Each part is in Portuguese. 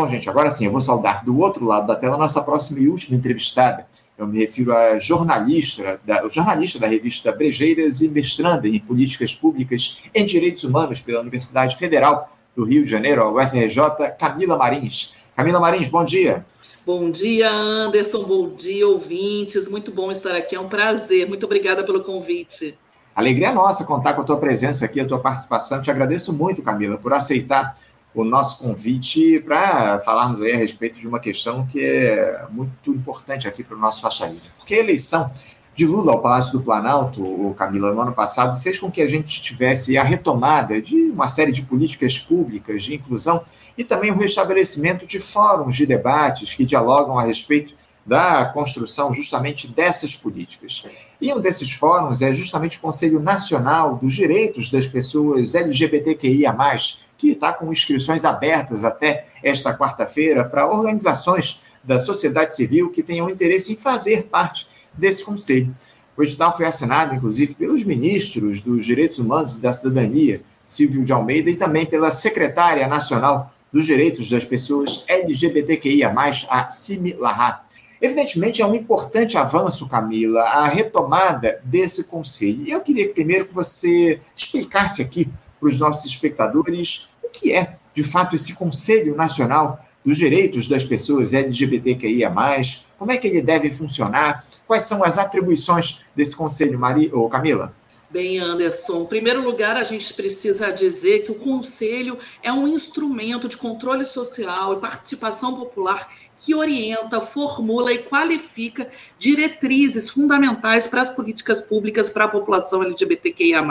Bom, gente, agora sim, eu vou saudar do outro lado da tela a nossa próxima e última entrevistada. Eu me refiro à jornalista, da, jornalista da revista Brejeiras e mestranda em Políticas Públicas em Direitos Humanos pela Universidade Federal do Rio de Janeiro, a UFRJ, Camila Marins. Camila Marins, bom dia. Bom dia, Anderson. Bom dia, ouvintes. Muito bom estar aqui. É um prazer. Muito obrigada pelo convite. Alegria é nossa contar com a tua presença aqui, a tua participação. Te agradeço muito, Camila, por aceitar o nosso convite para falarmos aí a respeito de uma questão que é muito importante aqui para o nosso faixa livre. Porque a eleição de Lula ao Palácio do Planalto, o Camila, no ano passado, fez com que a gente tivesse a retomada de uma série de políticas públicas de inclusão e também o restabelecimento de fóruns de debates que dialogam a respeito da construção justamente dessas políticas. E um desses fóruns é justamente o Conselho Nacional dos Direitos das Pessoas LGBTQIA, que está com inscrições abertas até esta quarta-feira para organizações da sociedade civil que tenham interesse em fazer parte desse conselho. O edital foi assinado, inclusive, pelos ministros dos Direitos Humanos e da Cidadania, Silvio de Almeida, e também pela secretária nacional dos Direitos das Pessoas LGBTQIA, a Simi Lahá. Evidentemente, é um importante avanço, Camila, a retomada desse conselho. E eu queria primeiro que você explicasse aqui para os nossos espectadores o que é, de fato, esse Conselho Nacional dos Direitos das Pessoas LGBTQIA, como é que ele deve funcionar, quais são as atribuições desse Conselho, Maria ou Camila? Bem, Anderson, em primeiro lugar, a gente precisa dizer que o Conselho é um instrumento de controle social e participação popular que orienta, formula e qualifica diretrizes fundamentais para as políticas públicas para a população LGBTQIA+.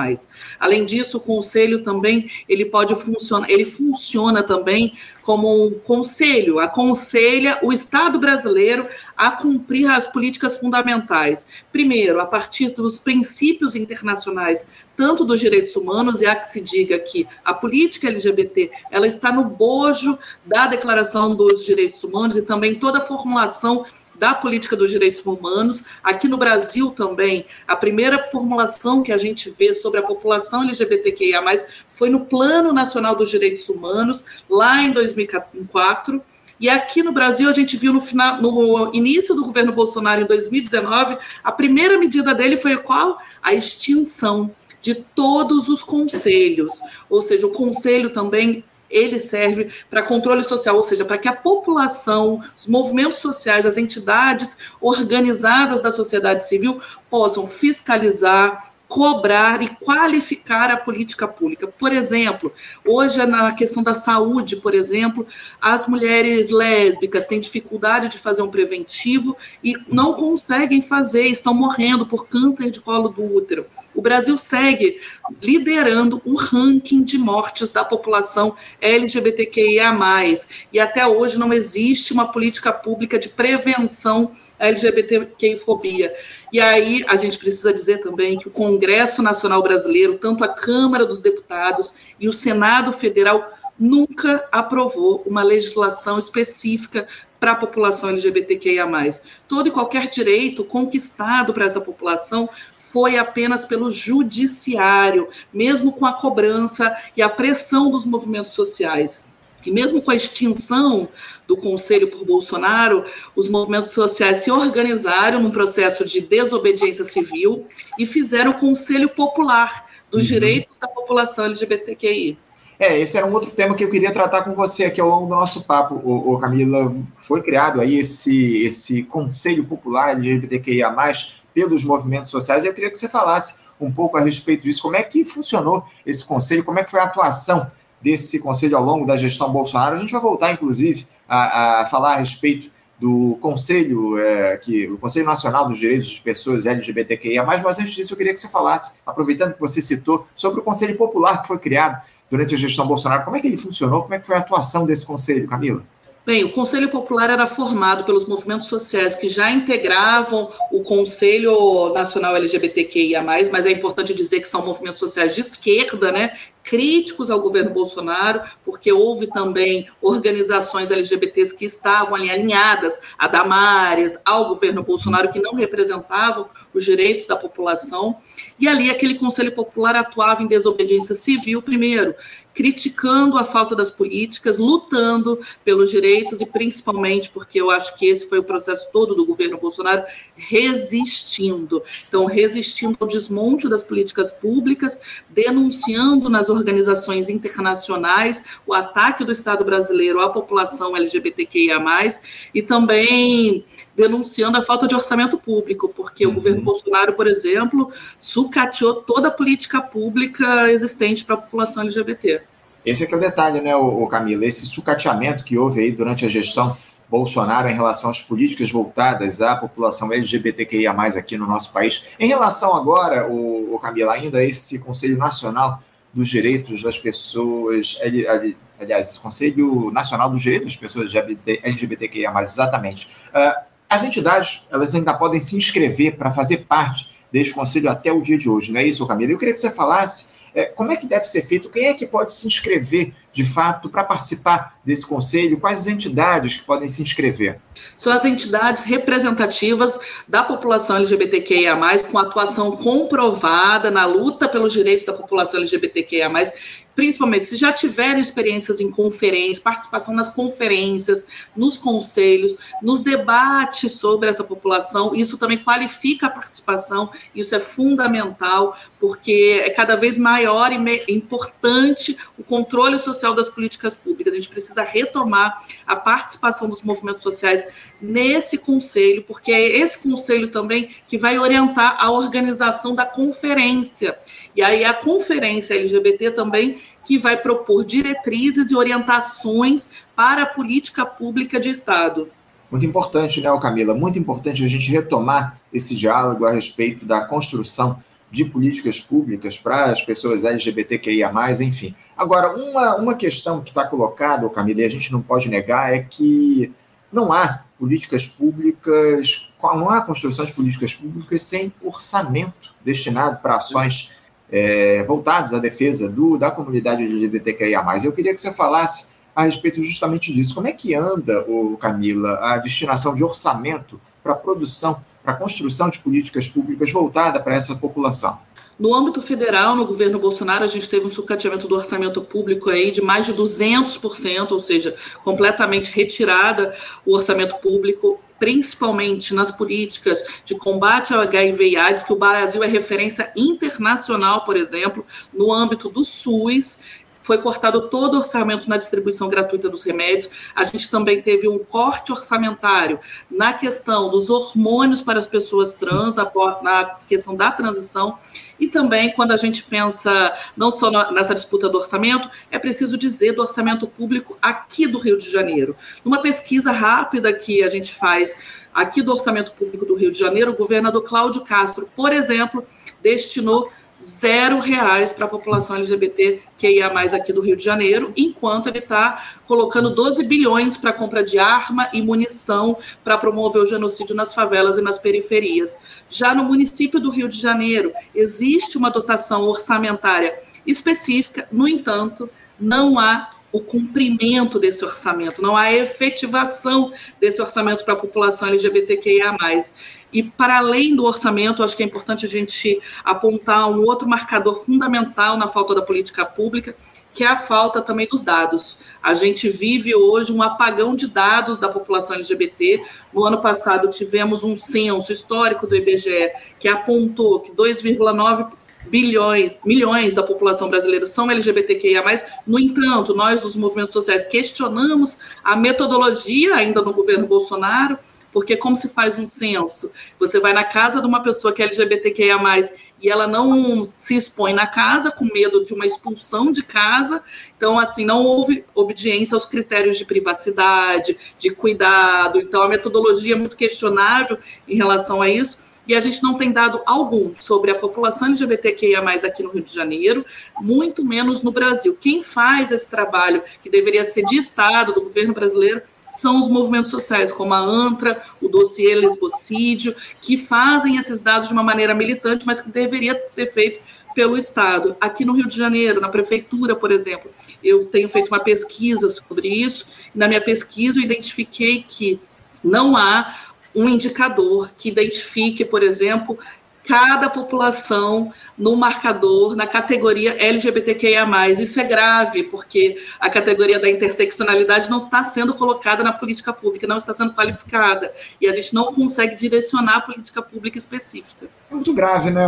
Além disso, o conselho também ele pode funcionar, ele funciona também como um conselho, aconselha o Estado brasileiro a cumprir as políticas fundamentais. Primeiro, a partir dos princípios internacionais, tanto dos direitos humanos, e há que se diga que a política LGBT ela está no bojo da Declaração dos Direitos Humanos e também toda a formulação da política dos direitos humanos. Aqui no Brasil também, a primeira formulação que a gente vê sobre a população LGBTQIA, foi no Plano Nacional dos Direitos Humanos, lá em 2004. E aqui no Brasil, a gente viu no, final, no início do governo Bolsonaro, em 2019, a primeira medida dele foi qual? A extinção de todos os conselhos. Ou seja, o conselho também ele serve para controle social, ou seja, para que a população, os movimentos sociais, as entidades organizadas da sociedade civil possam fiscalizar, cobrar e qualificar a política pública. Por exemplo, hoje na questão da saúde, por exemplo, as mulheres lésbicas têm dificuldade de fazer um preventivo e não conseguem fazer, estão morrendo por câncer de colo do útero. O Brasil segue liderando o ranking de mortes da população LGBTQIA+, e até hoje não existe uma política pública de prevenção LGBTQI-fobia. E aí a gente precisa dizer também que o Congresso Nacional Brasileiro, tanto a Câmara dos Deputados e o Senado Federal, nunca aprovou uma legislação específica para a população LGBTQIA. Todo e qualquer direito conquistado para essa população foi apenas pelo judiciário, mesmo com a cobrança e a pressão dos movimentos sociais. E mesmo com a extinção do Conselho por Bolsonaro, os movimentos sociais se organizaram num processo de desobediência civil e fizeram o Conselho Popular dos uhum. Direitos da População LGBTQI. É, esse era um outro tema que eu queria tratar com você aqui ao longo do nosso papo, o, o Camila. Foi criado aí esse, esse Conselho Popular LGBTQIA+, pelos movimentos sociais. Eu queria que você falasse um pouco a respeito disso. Como é que funcionou esse conselho? Como é que foi a atuação desse conselho ao longo da gestão Bolsonaro? A gente vai voltar, inclusive, a, a falar a respeito do Conselho, é, que, o Conselho Nacional dos Direitos das Pessoas LGBTQIA+, mas antes disso eu queria que você falasse, aproveitando que você citou, sobre o Conselho Popular que foi criado durante a gestão Bolsonaro. Como é que ele funcionou? Como é que foi a atuação desse conselho, Camila? Bem, o Conselho Popular era formado pelos movimentos sociais que já integravam o Conselho Nacional LGBTQIA, mas é importante dizer que são movimentos sociais de esquerda, né? Críticos ao governo Bolsonaro, porque houve também organizações LGBTs que estavam ali alinhadas a Damares, ao governo Bolsonaro, que não representavam os direitos da população. E ali aquele Conselho Popular atuava em desobediência civil, primeiro, criticando a falta das políticas, lutando pelos direitos e principalmente porque eu acho que esse foi o processo todo do governo Bolsonaro, resistindo. Então, resistindo ao desmonte das políticas públicas, denunciando nas organizações internacionais o ataque do Estado brasileiro à população LGBTQIA+, e também denunciando a falta de orçamento público, porque uhum. o governo Bolsonaro, por exemplo, sucateou toda a política pública existente para a população LGBT. Esse é que é o detalhe, né, o Camila? Esse sucateamento que houve aí durante a gestão Bolsonaro em relação às políticas voltadas à população LGBTQIA+, aqui no nosso país. Em relação agora, o, o Camila, ainda a esse Conselho Nacional dos Direitos das Pessoas, aliás, esse Conselho Nacional dos Direitos das Pessoas LGBTQIA+, exatamente. Uh, as entidades, elas ainda podem se inscrever para fazer parte deste conselho até o dia de hoje, não é isso, Camila? Eu queria que você falasse é, como é que deve ser feito, quem é que pode se inscrever de fato para participar desse conselho, quais as entidades que podem se inscrever? São as entidades representativas da população LGBTQIA, com atuação comprovada na luta pelos direitos da população LGBTQIA, principalmente se já tiveram experiências em conferências, participação nas conferências, nos conselhos, nos debates sobre essa população, isso também qualifica a participação, isso é fundamental, porque é cada vez maior e importante o controle social das políticas públicas. A gente precisa retomar a participação dos movimentos sociais nesse conselho, porque é esse conselho também que vai orientar a organização da conferência. E aí a conferência LGBT também que vai propor diretrizes e orientações para a política pública de Estado. Muito importante, né, Camila? Muito importante a gente retomar esse diálogo a respeito da construção de políticas públicas para as pessoas LGBTQIA, enfim. Agora, uma, uma questão que está colocada, Camila, e a gente não pode negar, é que não há políticas públicas, não há construção de políticas públicas sem orçamento destinado para ações é, voltados à defesa do, da comunidade LGBTQIA+. Eu queria que você falasse a respeito justamente disso. Como é que anda, o Camila, a destinação de orçamento para a produção, para a construção de políticas públicas voltada para essa população? No âmbito federal, no governo Bolsonaro, a gente teve um sucateamento do orçamento público aí de mais de 200%, ou seja, completamente retirada o orçamento público principalmente nas políticas de combate ao HIV e AIDS, que o Brasil é referência internacional, por exemplo, no âmbito do SUS, foi cortado todo o orçamento na distribuição gratuita dos remédios. A gente também teve um corte orçamentário na questão dos hormônios para as pessoas trans, na, na questão da transição. E também, quando a gente pensa não só nessa disputa do orçamento, é preciso dizer do orçamento público aqui do Rio de Janeiro. Numa pesquisa rápida que a gente faz aqui do orçamento público do Rio de Janeiro, o governador Cláudio Castro, por exemplo, destinou zero reais para a população LGBT que ia mais aqui do Rio de Janeiro, enquanto ele está colocando 12 bilhões para compra de arma e munição para promover o genocídio nas favelas e nas periferias. Já no município do Rio de Janeiro, existe uma dotação orçamentária específica, no entanto, não há o cumprimento desse orçamento, não há efetivação desse orçamento para a população LGBTQIA. E, para além do orçamento, acho que é importante a gente apontar um outro marcador fundamental na falta da política pública, que é a falta também dos dados. A gente vive hoje um apagão de dados da população LGBT. No ano passado, tivemos um censo histórico do IBGE que apontou que 2,9 bilhões, milhões da população brasileira são LGBTQIA+. No entanto, nós dos movimentos sociais questionamos a metodologia ainda no governo Bolsonaro, porque como se faz um censo? Você vai na casa de uma pessoa que é LGBTQIA+, e ela não se expõe na casa com medo de uma expulsão de casa. Então, assim, não houve obediência aos critérios de privacidade, de cuidado. Então, a metodologia é muito questionável em relação a isso e a gente não tem dado algum sobre a população LGBTQIA aqui no Rio de Janeiro, muito menos no Brasil. Quem faz esse trabalho, que deveria ser de Estado, do governo brasileiro, são os movimentos sociais, como a ANTRA, o dossiê Lesbocídio, que fazem esses dados de uma maneira militante, mas que deveria ser feito pelo Estado. Aqui no Rio de Janeiro, na prefeitura, por exemplo, eu tenho feito uma pesquisa sobre isso. Na minha pesquisa, eu identifiquei que não há um indicador que identifique, por exemplo, cada população no marcador, na categoria LGBTQIA. Isso é grave, porque a categoria da interseccionalidade não está sendo colocada na política pública, não está sendo qualificada. E a gente não consegue direcionar a política pública específica. É muito grave, né,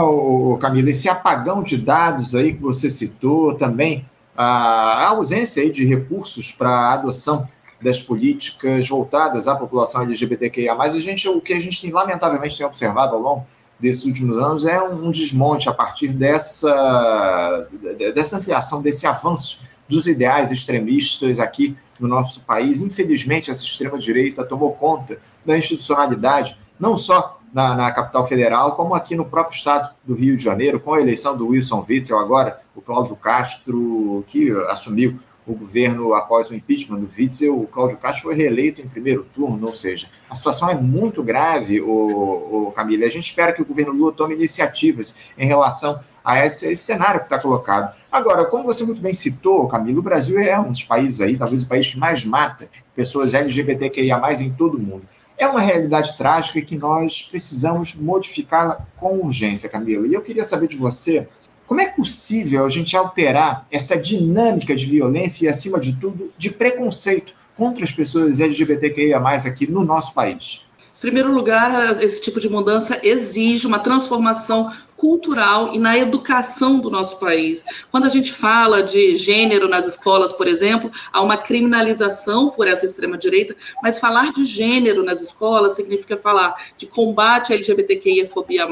Camila? Esse apagão de dados aí que você citou também, a ausência aí de recursos para a adoção das políticas voltadas à população LGBTQIA+, a gente, o que a gente lamentavelmente tem observado ao longo desses últimos anos é um, desmonte a partir dessa, dessa ampliação, desse avanço dos ideais extremistas aqui no nosso país. Infelizmente, essa extrema-direita tomou conta da institucionalidade, não só na, na, capital federal, como aqui no próprio estado do Rio de Janeiro, com a eleição do Wilson Witzel, agora o Cláudio Castro, que assumiu o governo após o impeachment do Witzel, o Cláudio Castro foi reeleito em primeiro turno, ou seja, a situação é muito grave, o, o Camila. A gente espera que o governo Lula tome iniciativas em relação a esse, esse cenário que está colocado. Agora, como você muito bem citou, Camila, o Brasil é um dos países aí, talvez o país que mais mata pessoas LGBTQIA+, em todo o mundo. É uma realidade trágica que nós precisamos modificá-la com urgência, Camila. E eu queria saber de você como é possível a gente alterar essa dinâmica de violência e, acima de tudo, de preconceito contra as pessoas LGBTQIA, aqui no nosso país? Em primeiro lugar, esse tipo de mudança exige uma transformação cultural e na educação do nosso país. Quando a gente fala de gênero nas escolas, por exemplo, há uma criminalização por essa extrema-direita, mas falar de gênero nas escolas significa falar de combate à LGBTQIA-fobia,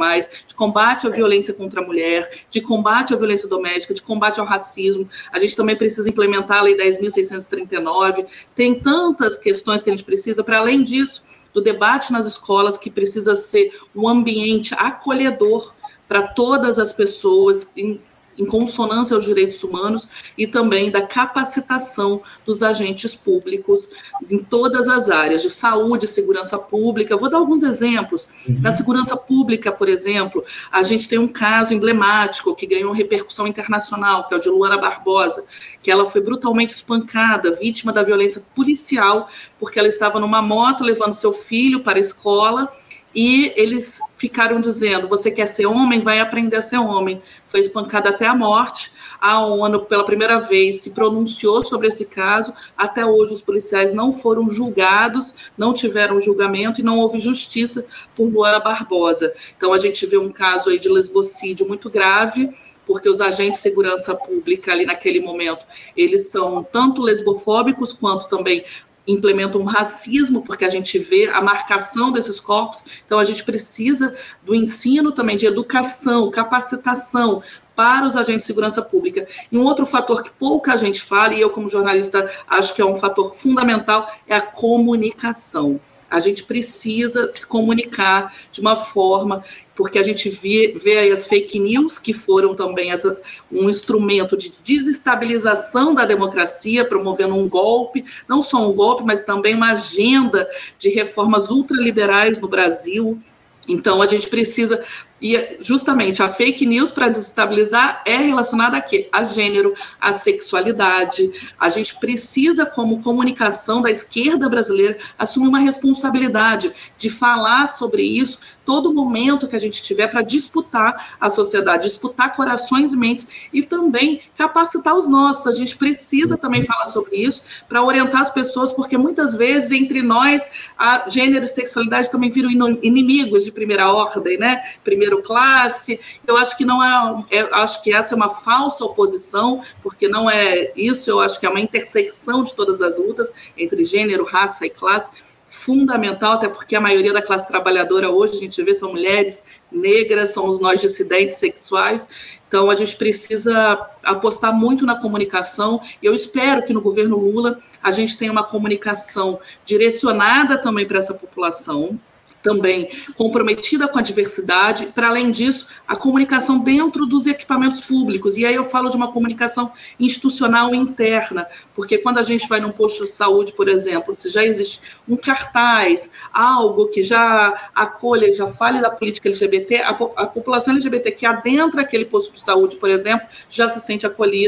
de combate à violência contra a mulher, de combate à violência doméstica, de combate ao racismo. A gente também precisa implementar a Lei 10.639. Tem tantas questões que a gente precisa, para além disso, do debate nas escolas, que precisa ser um ambiente acolhedor para todas as pessoas, em, em consonância aos direitos humanos, e também da capacitação dos agentes públicos em todas as áreas, de saúde, segurança pública. Vou dar alguns exemplos. Uhum. Na segurança pública, por exemplo, a gente tem um caso emblemático que ganhou repercussão internacional, que é o de Luana Barbosa, que ela foi brutalmente espancada, vítima da violência policial, porque ela estava numa moto levando seu filho para a escola e eles ficaram dizendo: você quer ser homem, vai aprender a ser homem. Foi espancada até a morte. A ONU, pela primeira vez, se pronunciou sobre esse caso. Até hoje, os policiais não foram julgados, não tiveram julgamento e não houve justiça por Luana Barbosa. Então, a gente vê um caso aí de lesbocídio muito grave porque os agentes de segurança pública ali naquele momento, eles são tanto lesbofóbicos quanto também implementam um racismo, porque a gente vê a marcação desses corpos. Então, a gente precisa do ensino também de educação, capacitação para os agentes de segurança pública. E um outro fator que pouca gente fala, e eu, como jornalista, acho que é um fator fundamental, é a comunicação. A gente precisa se comunicar de uma forma, porque a gente vê, vê as fake news, que foram também essa, um instrumento de desestabilização da democracia, promovendo um golpe, não só um golpe, mas também uma agenda de reformas ultraliberais no Brasil. Então, a gente precisa e justamente a fake news para desestabilizar é relacionada a quê? A gênero, a sexualidade. A gente precisa, como comunicação da esquerda brasileira, assumir uma responsabilidade de falar sobre isso todo momento que a gente tiver para disputar a sociedade, disputar corações e mentes e também capacitar os nossos. A gente precisa também falar sobre isso para orientar as pessoas, porque muitas vezes entre nós a gênero e sexualidade também viram inimigos de primeira ordem, né? Primeiro classe. Eu acho que não é, é, acho que essa é uma falsa oposição, porque não é isso, eu acho que é uma intersecção de todas as lutas entre gênero, raça e classe fundamental, até porque a maioria da classe trabalhadora hoje, a gente vê, são mulheres negras, somos nós dissidentes sexuais, então a gente precisa apostar muito na comunicação, e eu espero que no governo Lula a gente tenha uma comunicação direcionada também para essa população, também comprometida com a diversidade. Para além disso, a comunicação dentro dos equipamentos públicos. E aí eu falo de uma comunicação institucional interna, porque quando a gente vai num posto de saúde, por exemplo, se já existe um cartaz, algo que já acolha, já fale da política LGBT, a, a população LGBT que adentra aquele posto de saúde, por exemplo, já se sente acolhida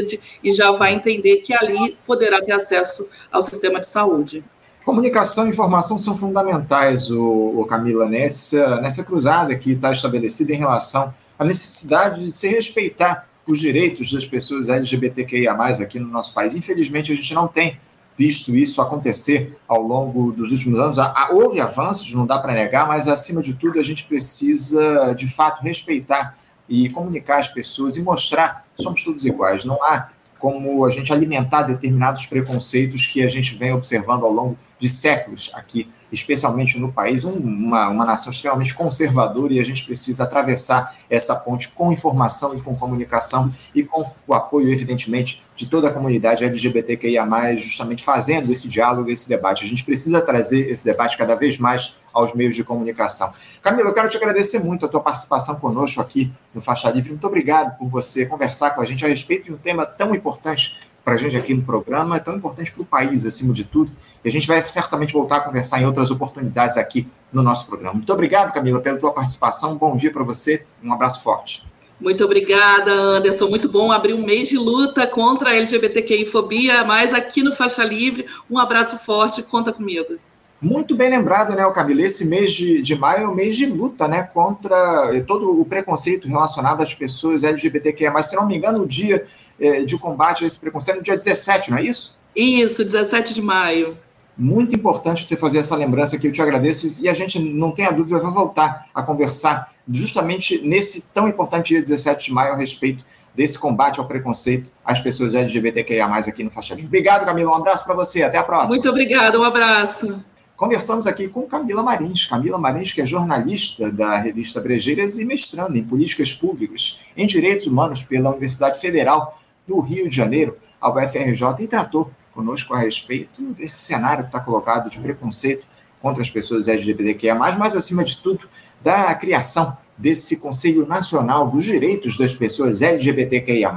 e já vai entender que ali poderá ter acesso ao sistema de saúde. Comunicação e informação são fundamentais, o, o Camila, nessa, nessa cruzada que está estabelecida em relação à necessidade de se respeitar os direitos das pessoas LGBTQIA+, aqui no nosso país. Infelizmente, a gente não tem visto isso acontecer ao longo dos últimos anos. Houve avanços, não dá para negar, mas, acima de tudo, a gente precisa, de fato, respeitar e comunicar às pessoas e mostrar que somos todos iguais. Não há como a gente alimentar determinados preconceitos que a gente vem observando ao longo de séculos aqui especialmente no país, uma, uma nação extremamente conservadora e a gente precisa atravessar essa ponte com informação e com comunicação e com o apoio, evidentemente, de toda a comunidade LGBTQIA, justamente fazendo esse diálogo, esse debate. A gente precisa trazer esse debate cada vez mais aos meios de comunicação. Camila, eu quero te agradecer muito a tua participação conosco aqui no Faixa Livre. Muito obrigado por você conversar com a gente a respeito de um tema tão importante para a gente aqui no programa, é tão importante para o país, acima de tudo. E a gente vai certamente voltar a conversar em outras oportunidades aqui no nosso programa. Muito obrigado, Camila, pela tua participação. Bom dia para você. Um abraço forte. Muito obrigada, Anderson. Muito bom abrir um mês de luta contra a LGBTQI-fobia, mas aqui no Faixa Livre, um abraço forte, conta comigo. Muito bem lembrado, né, Camila? Esse mês de, de maio é o mês de luta, né, contra todo o preconceito relacionado às pessoas LGBTQIA. Mas, se não me engano, o dia é, de combate a esse preconceito no dia 17, não é isso? Isso, 17 de maio. Muito importante você fazer essa lembrança aqui, eu te agradeço. E a gente, não tenha dúvida, vai voltar a conversar justamente nesse tão importante dia 17 de maio a respeito desse combate ao preconceito às pessoas LGBTQIA+, aqui no Faixa. Obrigado, Camila. Um abraço para você. Até a próxima. Muito obrigada. Um abraço. Conversamos aqui com Camila Marins. Camila Marins, que é jornalista da revista Brejeiras e mestrando em políticas públicas em direitos humanos pela Universidade Federal do Rio de Janeiro, a UFRJ, e tratou conosco a respeito desse cenário que está colocado de preconceito contra as pessoas LGBTQIA+, mas, acima de tudo, da criação desse Conselho Nacional dos Direitos das Pessoas LGBTQIA+,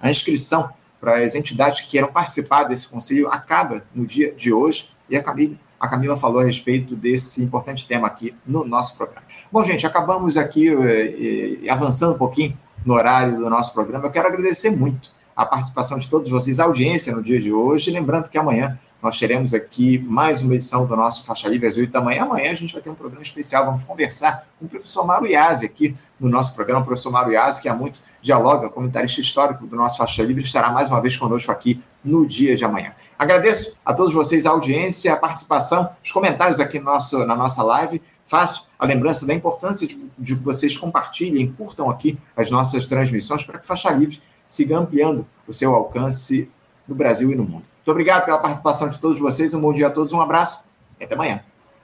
a inscrição para as entidades que queiram participar desse conselho acaba no dia de hoje, e a Camila, a Camila falou a respeito desse importante tema aqui no nosso programa. Bom, gente, acabamos aqui eh, eh, avançando um pouquinho no horário do nosso programa. Eu quero agradecer muito a participação de todos vocês, a audiência no dia de hoje. Lembrando que amanhã nós teremos aqui mais uma edição do nosso Faixa Livre às 8 da manhã. Amanhã a gente vai ter um programa especial, vamos conversar com o professor Mauro Iazzi aqui no nosso programa. O professor Mauro Iazzi, que há muito dialoga, comentarista histórico do nosso Faixa Livre, estará mais uma vez conosco aqui no dia de amanhã. Agradeço a todos vocês a audiência, a participação, os comentários aqui no nosso, na nossa live. Faço a lembrança da importância de, de que vocês compartilhem, curtam aqui as nossas transmissões para que Faixa Livre siga ampliando o seu alcance no Brasil e no mundo. Muito obrigado pela participação de todos vocês. Um bom dia a todos, um abraço e até amanhã.